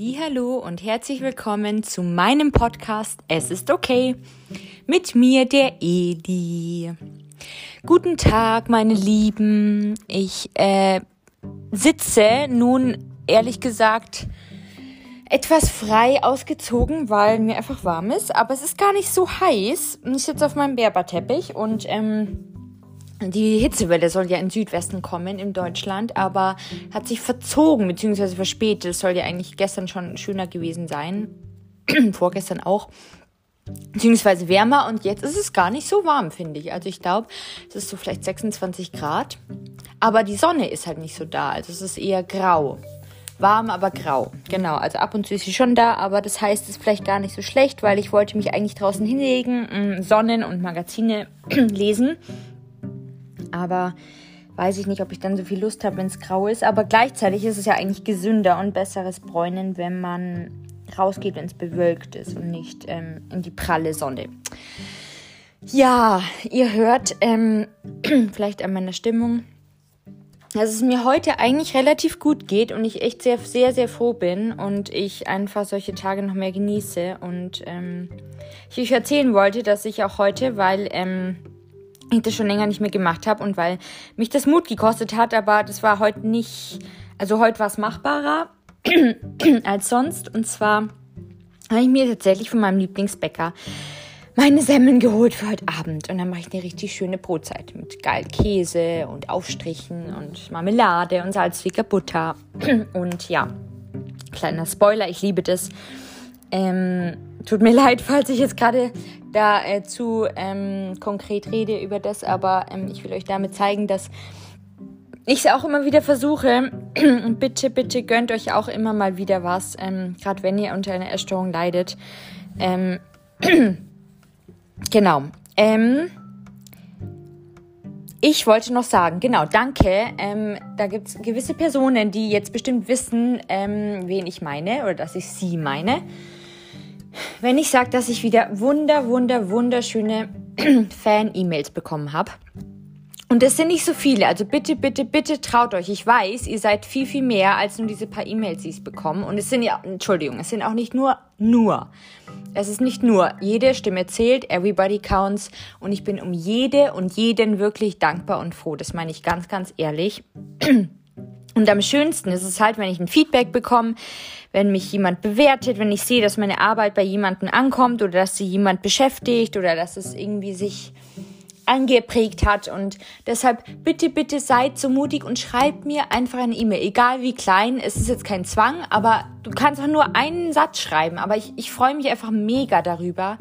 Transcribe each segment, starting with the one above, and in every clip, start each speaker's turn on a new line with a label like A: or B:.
A: Hallo und herzlich willkommen zu meinem Podcast Es ist okay mit mir der Edi. Guten Tag, meine Lieben. Ich äh, sitze nun ehrlich gesagt etwas frei ausgezogen, weil mir einfach warm ist, aber es ist gar nicht so heiß. Ich sitze auf meinem Berberteppich und ähm, die Hitzewelle soll ja in Südwesten kommen in Deutschland, aber hat sich verzogen bzw. verspätet. Es soll ja eigentlich gestern schon schöner gewesen sein. Vorgestern auch. Beziehungsweise wärmer und jetzt ist es gar nicht so warm, finde ich. Also ich glaube, es ist so vielleicht 26 Grad. Aber die Sonne ist halt nicht so da. Also es ist eher grau. Warm, aber grau. Genau, also ab und zu ist sie schon da, aber das heißt, es ist vielleicht gar nicht so schlecht, weil ich wollte mich eigentlich draußen hinlegen, Sonnen und Magazine lesen aber weiß ich nicht, ob ich dann so viel Lust habe, wenn es grau ist. Aber gleichzeitig ist es ja eigentlich gesünder und besseres Bräunen, wenn man rausgeht, wenn es bewölkt ist und nicht ähm, in die pralle Sonne. Ja, ihr hört ähm, vielleicht an meiner Stimmung, dass es mir heute eigentlich relativ gut geht und ich echt sehr, sehr, sehr froh bin und ich einfach solche Tage noch mehr genieße. Und ähm, ich euch erzählen wollte, dass ich auch heute, weil ähm, ich das schon länger nicht mehr gemacht habe und weil mich das Mut gekostet hat, aber das war heute nicht, also heute war es machbarer als sonst. Und zwar habe ich mir tatsächlich von meinem Lieblingsbäcker meine Semmeln geholt für heute Abend. Und dann mache ich eine richtig schöne Brotzeit mit geil Käse und Aufstrichen und Marmelade und salzwiger Butter. Und ja, kleiner Spoiler, ich liebe das. Ähm, tut mir leid, falls ich jetzt gerade da äh, zu ähm, konkret rede über das, aber ähm, ich will euch damit zeigen, dass ich es auch immer wieder versuche. Bitte, bitte gönnt euch auch immer mal wieder was, ähm, gerade wenn ihr unter einer Erstörung leidet. Ähm, genau. Ähm, ich wollte noch sagen, genau, danke. Ähm, da gibt es gewisse Personen, die jetzt bestimmt wissen, ähm, wen ich meine oder dass ich sie meine wenn ich sage, dass ich wieder wunder, wunder, wunderschöne Fan-E-Mails bekommen habe. Und es sind nicht so viele, also bitte, bitte, bitte traut euch. Ich weiß, ihr seid viel, viel mehr als nur diese paar E-Mails, die ich bekomme. Und es sind ja, Entschuldigung, es sind auch nicht nur, nur. Es ist nicht nur, jede Stimme zählt, everybody counts. Und ich bin um jede und jeden wirklich dankbar und froh. Das meine ich ganz, ganz ehrlich. Und am schönsten ist es halt, wenn ich ein Feedback bekomme, wenn mich jemand bewertet, wenn ich sehe, dass meine Arbeit bei jemandem ankommt oder dass sie jemand beschäftigt oder dass es irgendwie sich angeprägt hat. Und deshalb bitte, bitte seid so mutig und schreibt mir einfach eine E-Mail. Egal wie klein, es ist jetzt kein Zwang, aber du kannst auch nur einen Satz schreiben. Aber ich, ich freue mich einfach mega darüber.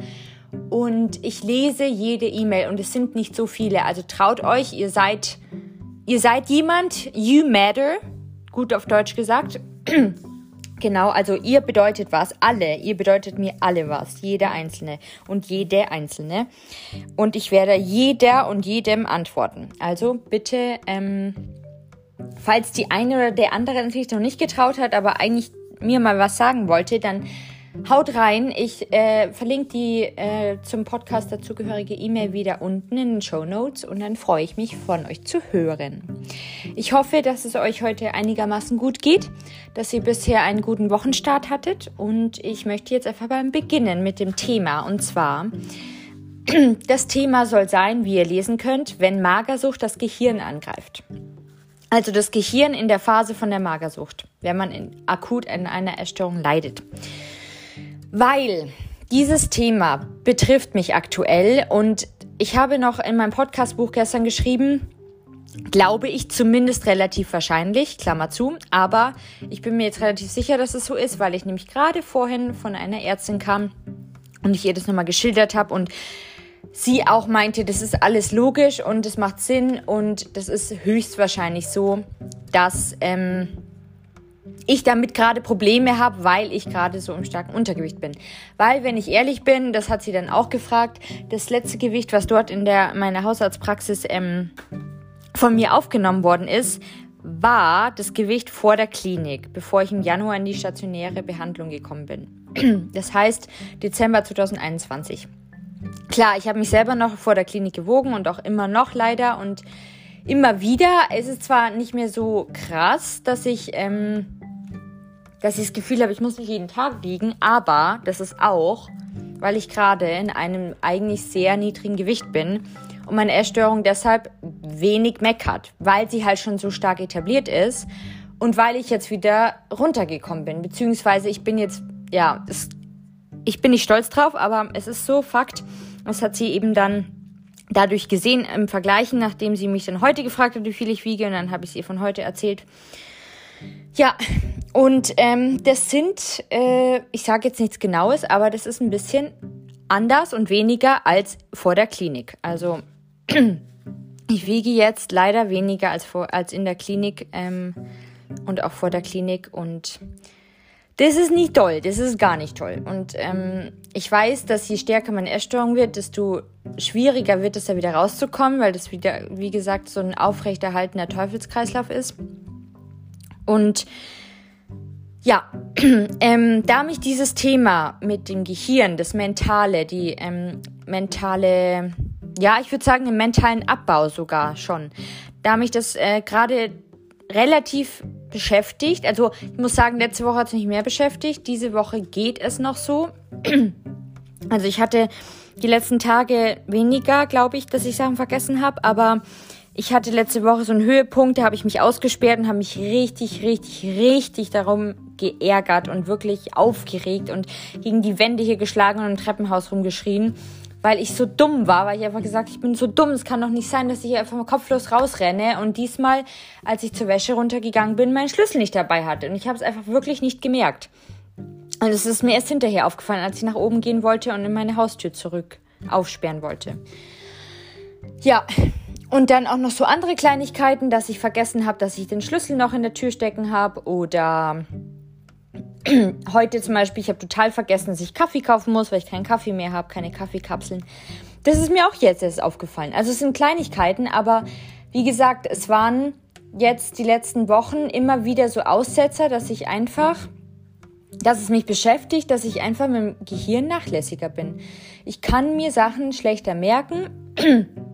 A: Und ich lese jede E-Mail und es sind nicht so viele. Also traut euch, ihr seid, ihr seid jemand, you matter, gut auf Deutsch gesagt. Genau, also ihr bedeutet was, alle, ihr bedeutet mir alle was, jeder Einzelne und jede Einzelne. Und ich werde jeder und jedem antworten. Also bitte, ähm, falls die eine oder der andere natürlich noch nicht getraut hat, aber eigentlich mir mal was sagen wollte, dann Haut rein. Ich äh, verlinke die äh, zum Podcast dazugehörige E-Mail wieder unten in den Show Notes und dann freue ich mich, von euch zu hören. Ich hoffe, dass es euch heute einigermaßen gut geht, dass ihr bisher einen guten Wochenstart hattet und ich möchte jetzt einfach beim Beginnen mit dem Thema und zwar das Thema soll sein, wie ihr lesen könnt, wenn Magersucht das Gehirn angreift. Also das Gehirn in der Phase von der Magersucht, wenn man in, akut an einer Essstörung leidet. Weil dieses Thema betrifft mich aktuell und ich habe noch in meinem Podcastbuch gestern geschrieben, glaube ich zumindest relativ wahrscheinlich, Klammer zu, aber ich bin mir jetzt relativ sicher, dass es so ist, weil ich nämlich gerade vorhin von einer Ärztin kam und ich ihr das nochmal geschildert habe und sie auch meinte, das ist alles logisch und es macht Sinn und das ist höchstwahrscheinlich so, dass ähm, ich damit gerade Probleme habe, weil ich gerade so im starken Untergewicht bin. Weil, wenn ich ehrlich bin, das hat sie dann auch gefragt, das letzte Gewicht, was dort in der meiner Hausarztpraxis ähm, von mir aufgenommen worden ist, war das Gewicht vor der Klinik, bevor ich im Januar in die stationäre Behandlung gekommen bin. Das heißt Dezember 2021. Klar, ich habe mich selber noch vor der Klinik gewogen und auch immer noch leider und immer wieder. Es ist zwar nicht mehr so krass, dass ich ähm, dass ich das Gefühl habe, ich muss nicht jeden Tag wiegen, aber das ist auch, weil ich gerade in einem eigentlich sehr niedrigen Gewicht bin und meine Essstörung deshalb wenig meckert, weil sie halt schon so stark etabliert ist und weil ich jetzt wieder runtergekommen bin, beziehungsweise ich bin jetzt, ja, es, ich bin nicht stolz drauf, aber es ist so Fakt, das hat sie eben dann dadurch gesehen im Vergleichen, nachdem sie mich dann heute gefragt hat, wie viel ich wiege, und dann habe ich es ihr von heute erzählt. Ja, und ähm, das sind, äh, ich sage jetzt nichts Genaues, aber das ist ein bisschen anders und weniger als vor der Klinik. Also ich wiege jetzt leider weniger als, vor, als in der Klinik ähm, und auch vor der Klinik und das ist nicht toll, das ist gar nicht toll. Und ähm, ich weiß, dass je stärker meine Essstörung wird, desto schwieriger wird es da wieder rauszukommen, weil das wieder, wie gesagt, so ein aufrechterhaltener Teufelskreislauf ist. Und ja, ähm, da mich dieses Thema mit dem Gehirn, das Mentale, die ähm, mentale, ja, ich würde sagen, im mentalen Abbau sogar schon, da mich das äh, gerade relativ beschäftigt. Also ich muss sagen, letzte Woche hat es mich mehr beschäftigt. Diese Woche geht es noch so. Also ich hatte die letzten Tage weniger, glaube ich, dass ich Sachen vergessen habe. Aber ich hatte letzte Woche so einen Höhepunkt, da habe ich mich ausgesperrt und habe mich richtig, richtig, richtig darum geärgert und wirklich aufgeregt und gegen die Wände hier geschlagen und im Treppenhaus rumgeschrien weil ich so dumm war, weil ich einfach gesagt, ich bin so dumm, es kann doch nicht sein, dass ich hier einfach mal kopflos rausrenne und diesmal, als ich zur Wäsche runtergegangen bin, meinen Schlüssel nicht dabei hatte und ich habe es einfach wirklich nicht gemerkt. Und es ist mir erst hinterher aufgefallen, als ich nach oben gehen wollte und in meine Haustür zurück aufsperren wollte. Ja, und dann auch noch so andere Kleinigkeiten, dass ich vergessen habe, dass ich den Schlüssel noch in der Tür stecken habe oder heute zum Beispiel, ich habe total vergessen, dass ich Kaffee kaufen muss, weil ich keinen Kaffee mehr habe, keine Kaffeekapseln. Das ist mir auch jetzt erst aufgefallen. Also es sind Kleinigkeiten, aber wie gesagt, es waren jetzt die letzten Wochen immer wieder so Aussetzer, dass ich einfach, dass es mich beschäftigt, dass ich einfach mit dem Gehirn nachlässiger bin. Ich kann mir Sachen schlechter merken.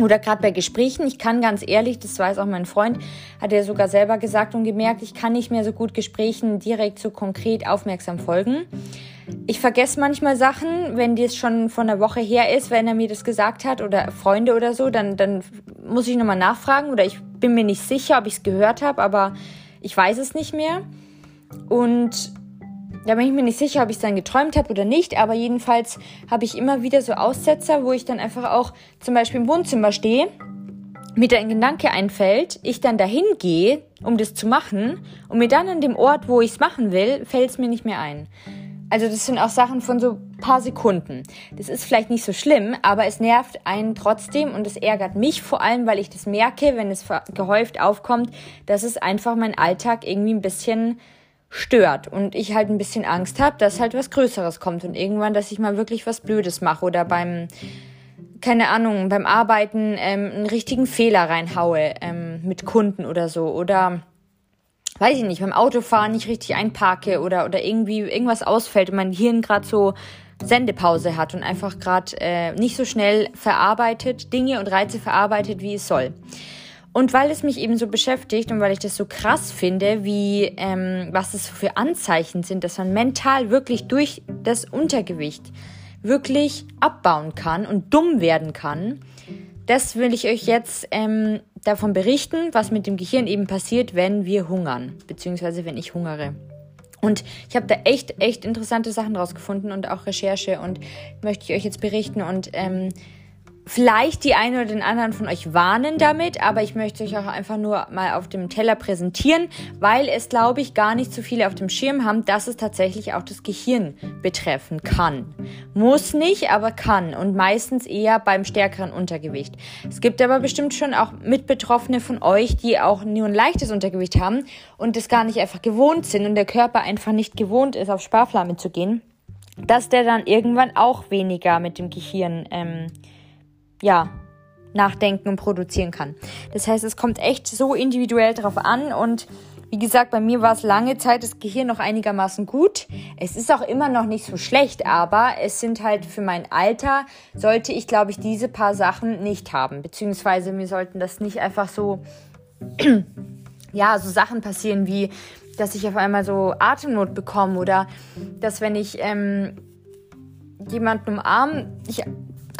A: Oder gerade bei Gesprächen, ich kann ganz ehrlich, das weiß auch mein Freund, hat er sogar selber gesagt und gemerkt, ich kann nicht mehr so gut Gesprächen direkt so konkret aufmerksam folgen. Ich vergesse manchmal Sachen, wenn das schon von einer Woche her ist, wenn er mir das gesagt hat oder Freunde oder so, dann, dann muss ich nochmal nachfragen oder ich bin mir nicht sicher, ob ich es gehört habe, aber ich weiß es nicht mehr. Und da bin ich mir nicht sicher, ob ich es dann geträumt habe oder nicht, aber jedenfalls habe ich immer wieder so Aussetzer, wo ich dann einfach auch zum Beispiel im Wohnzimmer stehe, mir da ein Gedanke einfällt, ich dann dahin gehe, um das zu machen, und mir dann an dem Ort, wo ich es machen will, fällt es mir nicht mehr ein. Also das sind auch Sachen von so paar Sekunden. Das ist vielleicht nicht so schlimm, aber es nervt einen trotzdem und es ärgert mich vor allem, weil ich das merke, wenn es gehäuft aufkommt, dass es einfach mein Alltag irgendwie ein bisschen stört und ich halt ein bisschen Angst habe, dass halt was Größeres kommt und irgendwann, dass ich mal wirklich was Blödes mache oder beim, keine Ahnung, beim Arbeiten ähm, einen richtigen Fehler reinhaue ähm, mit Kunden oder so oder weiß ich nicht, beim Autofahren nicht richtig einparke oder, oder irgendwie irgendwas ausfällt und mein Hirn gerade so Sendepause hat und einfach gerade äh, nicht so schnell verarbeitet, Dinge und Reize verarbeitet, wie es soll. Und weil es mich eben so beschäftigt und weil ich das so krass finde, wie ähm, was es für Anzeichen sind, dass man mental wirklich durch das Untergewicht wirklich abbauen kann und dumm werden kann, das will ich euch jetzt ähm, davon berichten, was mit dem Gehirn eben passiert, wenn wir hungern, beziehungsweise wenn ich hungere. Und ich habe da echt, echt interessante Sachen rausgefunden und auch Recherche und möchte ich euch jetzt berichten und ähm, vielleicht die einen oder den anderen von euch warnen damit, aber ich möchte euch auch einfach nur mal auf dem Teller präsentieren, weil es, glaube ich, gar nicht so viele auf dem Schirm haben, dass es tatsächlich auch das Gehirn betreffen kann. Muss nicht, aber kann und meistens eher beim stärkeren Untergewicht. Es gibt aber bestimmt schon auch Mitbetroffene von euch, die auch nur ein leichtes Untergewicht haben und das gar nicht einfach gewohnt sind und der Körper einfach nicht gewohnt ist, auf Sparflamme zu gehen, dass der dann irgendwann auch weniger mit dem Gehirn ähm, ja, nachdenken und produzieren kann. Das heißt, es kommt echt so individuell drauf an und wie gesagt, bei mir war es lange Zeit das Gehirn noch einigermaßen gut. Es ist auch immer noch nicht so schlecht, aber es sind halt für mein Alter, sollte ich, glaube ich, diese paar Sachen nicht haben. Beziehungsweise wir sollten das nicht einfach so ja, so Sachen passieren wie, dass ich auf einmal so Atemnot bekomme oder dass wenn ich ähm, jemanden umarme, ich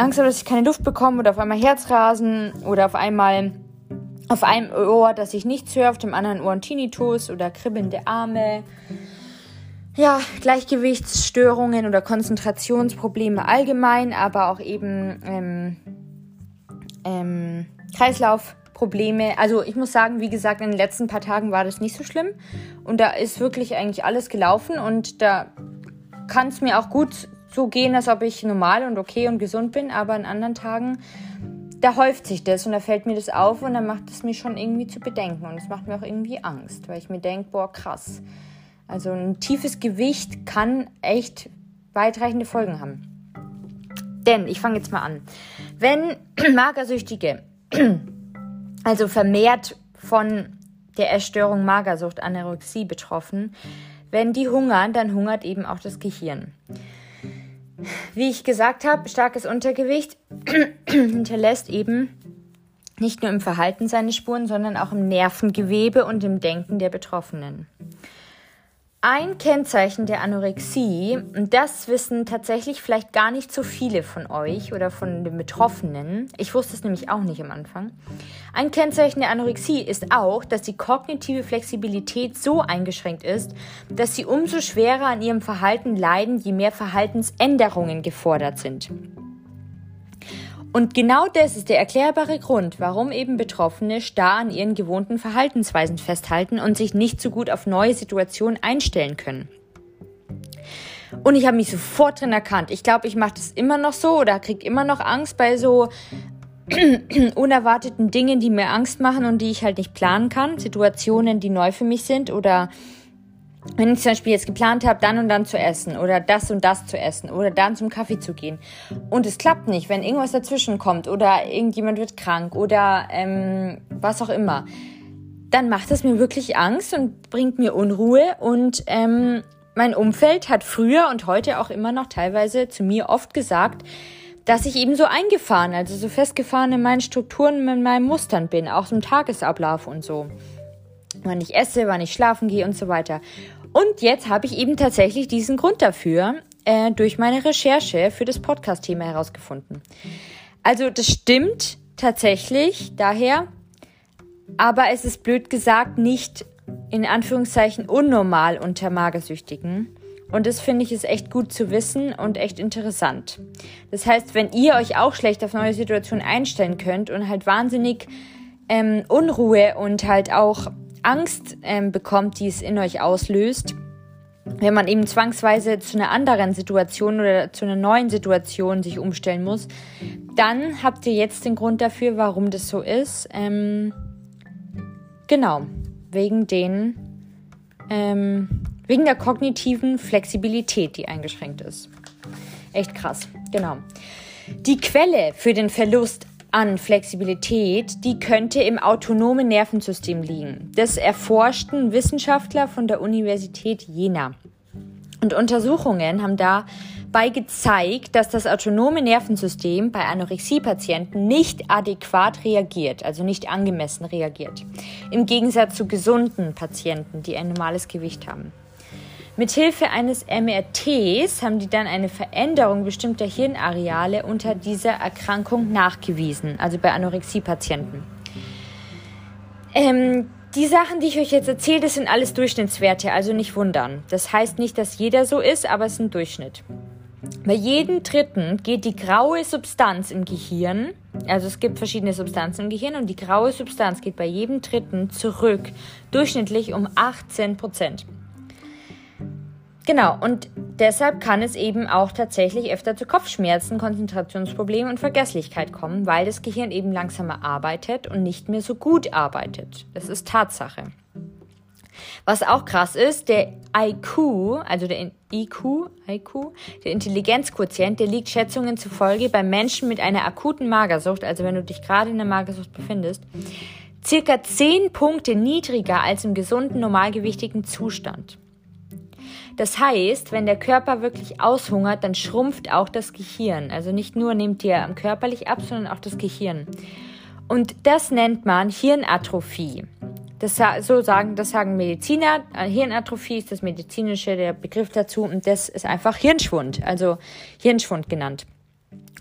A: Angst habe, dass ich keine Luft bekomme oder auf einmal Herzrasen oder auf einmal auf einem Ohr, dass ich nichts höre, auf dem anderen Ohr ein Tinnitus oder kribbelnde Arme. Ja, Gleichgewichtsstörungen oder Konzentrationsprobleme allgemein, aber auch eben ähm, ähm, Kreislaufprobleme. Also ich muss sagen, wie gesagt, in den letzten paar Tagen war das nicht so schlimm. Und da ist wirklich eigentlich alles gelaufen und da kann es mir auch gut so gehen, als ob ich normal und okay und gesund bin, aber an anderen Tagen, da häuft sich das und da fällt mir das auf und dann macht es mir schon irgendwie zu bedenken und es macht mir auch irgendwie Angst, weil ich mir denke, boah, krass. Also ein tiefes Gewicht kann echt weitreichende Folgen haben. Denn, ich fange jetzt mal an, wenn Magersüchtige, also vermehrt von der Erstörung Magersucht, Anorexie betroffen, wenn die hungern, dann hungert eben auch das Gehirn. Wie ich gesagt habe, starkes Untergewicht hinterlässt eben nicht nur im Verhalten seine Spuren, sondern auch im Nervengewebe und im Denken der Betroffenen. Ein Kennzeichen der Anorexie, und das wissen tatsächlich vielleicht gar nicht so viele von euch oder von den Betroffenen, ich wusste es nämlich auch nicht am Anfang, ein Kennzeichen der Anorexie ist auch, dass die kognitive Flexibilität so eingeschränkt ist, dass sie umso schwerer an ihrem Verhalten leiden, je mehr Verhaltensänderungen gefordert sind. Und genau das ist der erklärbare Grund, warum eben Betroffene starr an ihren gewohnten Verhaltensweisen festhalten und sich nicht so gut auf neue Situationen einstellen können. Und ich habe mich sofort drin erkannt. Ich glaube, ich mache das immer noch so oder kriege immer noch Angst bei so unerwarteten Dingen, die mir Angst machen und die ich halt nicht planen kann. Situationen, die neu für mich sind oder wenn ich zum Beispiel jetzt geplant habe, dann und dann zu essen oder das und das zu essen oder dann zum Kaffee zu gehen und es klappt nicht, wenn irgendwas dazwischen kommt oder irgendjemand wird krank oder ähm, was auch immer, dann macht es mir wirklich Angst und bringt mir Unruhe und ähm, mein Umfeld hat früher und heute auch immer noch teilweise zu mir oft gesagt, dass ich eben so eingefahren, also so festgefahren in meinen Strukturen, in meinen Mustern bin, auch zum Tagesablauf und so wann ich esse, wann ich schlafen gehe und so weiter. Und jetzt habe ich eben tatsächlich diesen Grund dafür äh, durch meine Recherche für das Podcast-Thema herausgefunden. Also das stimmt tatsächlich daher, aber es ist blöd gesagt nicht in Anführungszeichen unnormal unter Magersüchtigen. Und das finde ich ist echt gut zu wissen und echt interessant. Das heißt, wenn ihr euch auch schlecht auf neue Situationen einstellen könnt und halt wahnsinnig ähm, Unruhe und halt auch Angst ähm, bekommt, die es in euch auslöst, wenn man eben zwangsweise zu einer anderen Situation oder zu einer neuen Situation sich umstellen muss, dann habt ihr jetzt den Grund dafür, warum das so ist. Ähm, genau, wegen den, ähm, wegen der kognitiven Flexibilität, die eingeschränkt ist. Echt krass, genau. Die Quelle für den Verlust an Flexibilität, die könnte im autonomen Nervensystem liegen. Das erforschten Wissenschaftler von der Universität Jena. Und Untersuchungen haben dabei gezeigt, dass das autonome Nervensystem bei Anorexie-Patienten nicht adäquat reagiert, also nicht angemessen reagiert. Im Gegensatz zu gesunden Patienten, die ein normales Gewicht haben. Mithilfe eines MRTs haben die dann eine Veränderung bestimmter Hirnareale unter dieser Erkrankung nachgewiesen, also bei Anorexie-Patienten. Ähm, die Sachen, die ich euch jetzt erzähle, das sind alles Durchschnittswerte, also nicht wundern. Das heißt nicht, dass jeder so ist, aber es ist ein Durchschnitt. Bei jedem Dritten geht die graue Substanz im Gehirn, also es gibt verschiedene Substanzen im Gehirn und die graue Substanz geht bei jedem Dritten zurück, durchschnittlich um 18 Prozent. Genau, und deshalb kann es eben auch tatsächlich öfter zu Kopfschmerzen, Konzentrationsproblemen und Vergesslichkeit kommen, weil das Gehirn eben langsamer arbeitet und nicht mehr so gut arbeitet. Das ist Tatsache. Was auch krass ist, der IQ, also der IQ, IQ, der Intelligenzquotient, der liegt Schätzungen zufolge bei Menschen mit einer akuten Magersucht, also wenn du dich gerade in der Magersucht befindest, circa 10 Punkte niedriger als im gesunden, normalgewichtigen Zustand. Das heißt, wenn der Körper wirklich aushungert, dann schrumpft auch das Gehirn. Also nicht nur nimmt ihr körperlich ab, sondern auch das Gehirn. Und das nennt man Hirnatrophie. Das so sagen, das sagen Mediziner. Äh, Hirnatrophie ist das medizinische der Begriff dazu und das ist einfach Hirnschwund, also Hirnschwund genannt.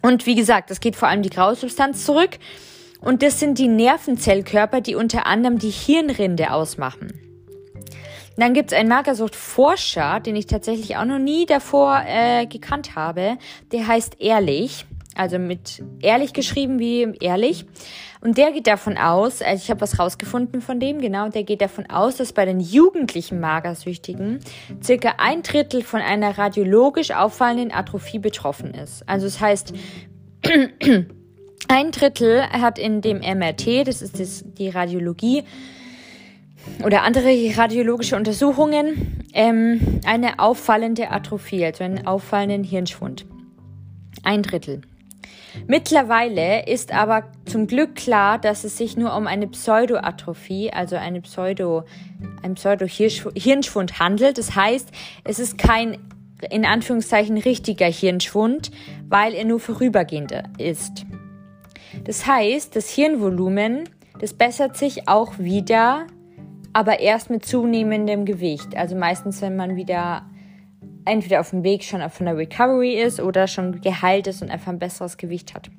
A: Und wie gesagt, das geht vor allem die Grausubstanz zurück und das sind die Nervenzellkörper, die unter anderem die Hirnrinde ausmachen. Dann gibt es einen Magersuchtforscher, den ich tatsächlich auch noch nie davor äh, gekannt habe. Der heißt Ehrlich, also mit ehrlich geschrieben wie ehrlich. Und der geht davon aus, also ich habe was rausgefunden von dem, genau, der geht davon aus, dass bei den jugendlichen Magersüchtigen circa ein Drittel von einer radiologisch auffallenden Atrophie betroffen ist. Also das heißt, ein Drittel hat in dem MRT, das ist das, die Radiologie, oder andere radiologische Untersuchungen, ähm, eine auffallende Atrophie, also einen auffallenden Hirnschwund. Ein Drittel. Mittlerweile ist aber zum Glück klar, dass es sich nur um eine Pseudoatrophie, also eine Pseudo, ein Pseudo-Hirnschwund handelt. Das heißt, es ist kein in Anführungszeichen richtiger Hirnschwund, weil er nur vorübergehend ist. Das heißt, das Hirnvolumen, das bessert sich auch wieder, aber erst mit zunehmendem Gewicht. Also meistens, wenn man wieder entweder auf dem Weg schon von der Recovery ist oder schon geheilt ist und einfach ein besseres Gewicht hat.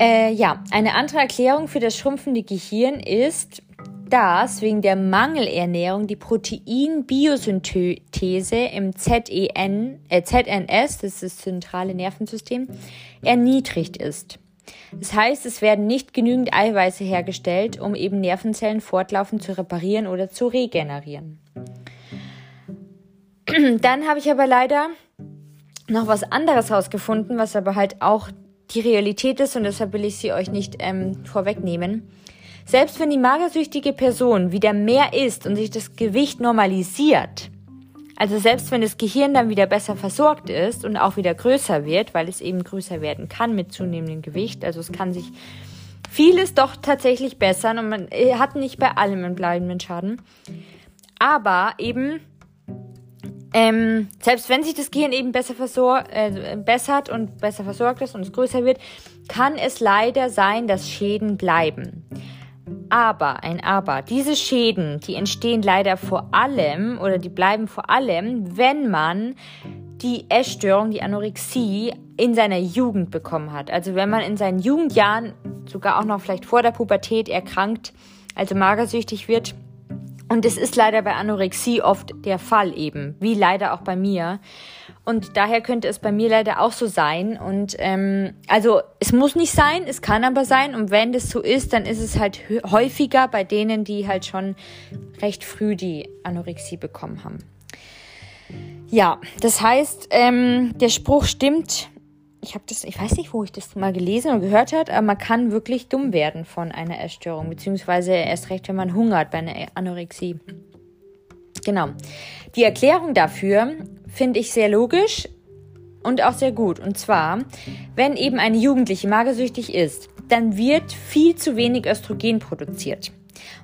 A: Äh, ja, eine andere Erklärung für das schrumpfende Gehirn ist, dass wegen der Mangelernährung die Proteinbiosynthese im ZEN, äh, ZNS, das ist das zentrale Nervensystem, erniedrigt ist. Das heißt, es werden nicht genügend Eiweiße hergestellt, um eben Nervenzellen fortlaufend zu reparieren oder zu regenerieren. Dann habe ich aber leider noch was anderes rausgefunden, was aber halt auch die Realität ist und deshalb will ich sie euch nicht ähm, vorwegnehmen. Selbst wenn die magersüchtige Person wieder mehr isst und sich das Gewicht normalisiert, also selbst wenn das Gehirn dann wieder besser versorgt ist und auch wieder größer wird, weil es eben größer werden kann mit zunehmendem Gewicht, also es kann sich vieles doch tatsächlich bessern und man äh, hat nicht bei allem einen bleibenden Schaden. Aber eben ähm, selbst wenn sich das Gehirn eben besser versor äh, bessert und besser versorgt ist und es größer wird, kann es leider sein, dass Schäden bleiben. Aber, ein Aber, diese Schäden, die entstehen leider vor allem oder die bleiben vor allem, wenn man die Essstörung, die Anorexie in seiner Jugend bekommen hat. Also wenn man in seinen Jugendjahren, sogar auch noch vielleicht vor der Pubertät erkrankt, also magersüchtig wird, und es ist leider bei Anorexie oft der Fall eben, wie leider auch bei mir. Und daher könnte es bei mir leider auch so sein. Und ähm, also es muss nicht sein, es kann aber sein. Und wenn das so ist, dann ist es halt häufiger bei denen, die halt schon recht früh die Anorexie bekommen haben. Ja, das heißt, ähm, der Spruch stimmt ich habe das, ich weiß nicht, wo ich das mal gelesen und gehört habe, aber man kann wirklich dumm werden von einer Essstörung, beziehungsweise erst recht, wenn man hungert bei einer Anorexie. Genau. Die Erklärung dafür finde ich sehr logisch und auch sehr gut. Und zwar, wenn eben eine Jugendliche magersüchtig ist, dann wird viel zu wenig Östrogen produziert.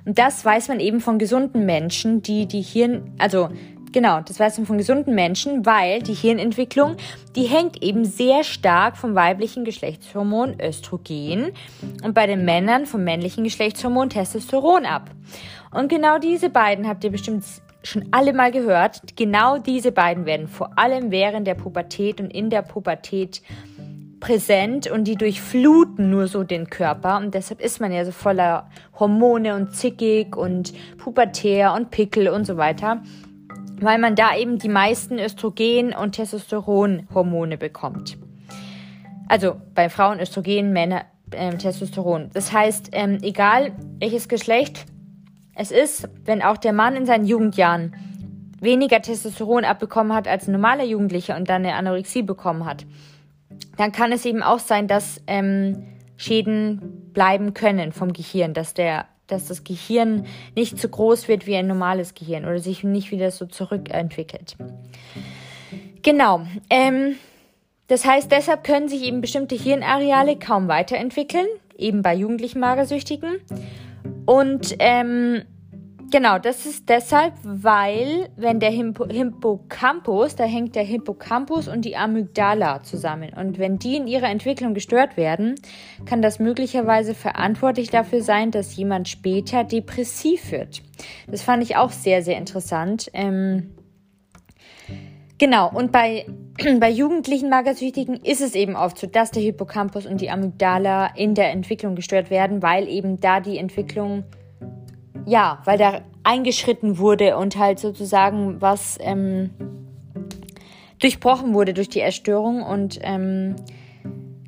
A: Und das weiß man eben von gesunden Menschen, die die Hirn, also Genau, das weiß man von gesunden Menschen, weil die Hirnentwicklung, die hängt eben sehr stark vom weiblichen Geschlechtshormon Östrogen und bei den Männern vom männlichen Geschlechtshormon Testosteron ab. Und genau diese beiden habt ihr bestimmt schon alle mal gehört. Genau diese beiden werden vor allem während der Pubertät und in der Pubertät präsent und die durchfluten nur so den Körper und deshalb ist man ja so voller Hormone und zickig und pubertär und Pickel und so weiter weil man da eben die meisten Östrogen- und Testosteronhormone bekommt. Also bei Frauen Östrogen, Männer äh, Testosteron. Das heißt, ähm, egal welches Geschlecht es ist, wenn auch der Mann in seinen Jugendjahren weniger Testosteron abbekommen hat als ein normaler Jugendlicher und dann eine Anorexie bekommen hat, dann kann es eben auch sein, dass ähm, Schäden bleiben können vom Gehirn, dass der dass das Gehirn nicht so groß wird wie ein normales Gehirn oder sich nicht wieder so zurückentwickelt. Genau. Ähm, das heißt, deshalb können sich eben bestimmte Hirnareale kaum weiterentwickeln, eben bei jugendlichen Magersüchtigen. Und ähm, genau, das ist deshalb, weil wenn der Hippo Hippocampus, da hängt der Hippocampus und die Amygdala zusammen. Und wenn die in ihrer Entwicklung gestört werden, kann das möglicherweise verantwortlich dafür sein, dass jemand später depressiv wird. Das fand ich auch sehr, sehr interessant. Ähm, genau, und bei, bei jugendlichen Magersüchtigen ist es eben oft so, dass der Hippocampus und die Amygdala in der Entwicklung gestört werden, weil eben da die Entwicklung ja, weil da eingeschritten wurde und halt sozusagen was ähm, durchbrochen wurde durch die Erstörung und ähm,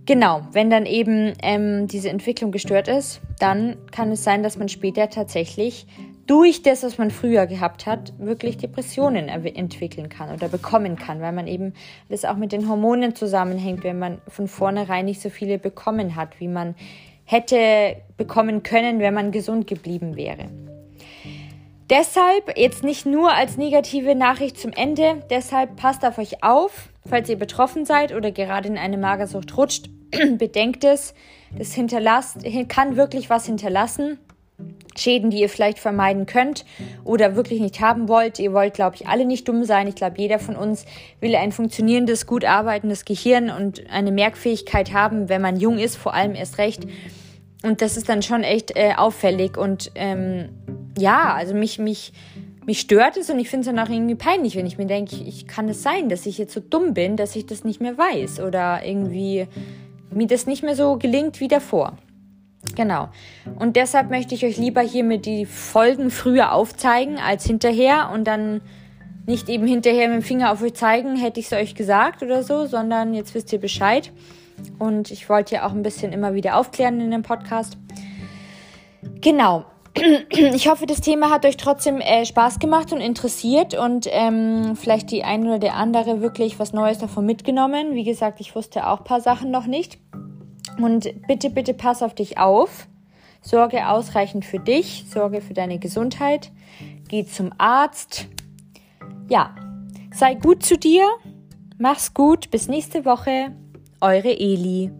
A: genau, wenn dann eben ähm, diese Entwicklung gestört ist, dann kann es sein, dass man später tatsächlich durch das, was man früher gehabt hat, wirklich Depressionen entwickeln kann oder bekommen kann, weil man eben das auch mit den Hormonen zusammenhängt, wenn man von vornherein nicht so viele bekommen hat, wie man hätte bekommen können, wenn man gesund geblieben wäre. Deshalb jetzt nicht nur als negative Nachricht zum Ende, deshalb passt auf euch auf, falls ihr betroffen seid oder gerade in eine Magersucht rutscht, bedenkt es, das hinterlasst, kann wirklich was hinterlassen. Schäden, die ihr vielleicht vermeiden könnt oder wirklich nicht haben wollt. Ihr wollt, glaube ich, alle nicht dumm sein. Ich glaube, jeder von uns will ein funktionierendes, gut arbeitendes Gehirn und eine Merkfähigkeit haben, wenn man jung ist, vor allem erst recht. Und das ist dann schon echt äh, auffällig und ähm, ja, also mich, mich, mich stört es und ich finde es dann auch irgendwie peinlich, wenn ich mir denke, ich, ich kann es sein, dass ich jetzt so dumm bin, dass ich das nicht mehr weiß oder irgendwie mir das nicht mehr so gelingt wie davor. Genau. Und deshalb möchte ich euch lieber hiermit die Folgen früher aufzeigen als hinterher und dann nicht eben hinterher mit dem Finger auf euch zeigen, hätte ich es euch gesagt oder so, sondern jetzt wisst ihr Bescheid. Und ich wollte ja auch ein bisschen immer wieder aufklären in dem Podcast. Genau ich hoffe, das Thema hat euch trotzdem äh, Spaß gemacht und interessiert und ähm, vielleicht die eine oder der andere wirklich was Neues davon mitgenommen. Wie gesagt, ich wusste auch ein paar Sachen noch nicht. Und bitte, bitte pass auf dich auf. Sorge ausreichend für dich, sorge für deine Gesundheit. Geh zum Arzt. Ja, sei gut zu dir. Mach's gut. Bis nächste Woche. Eure Eli.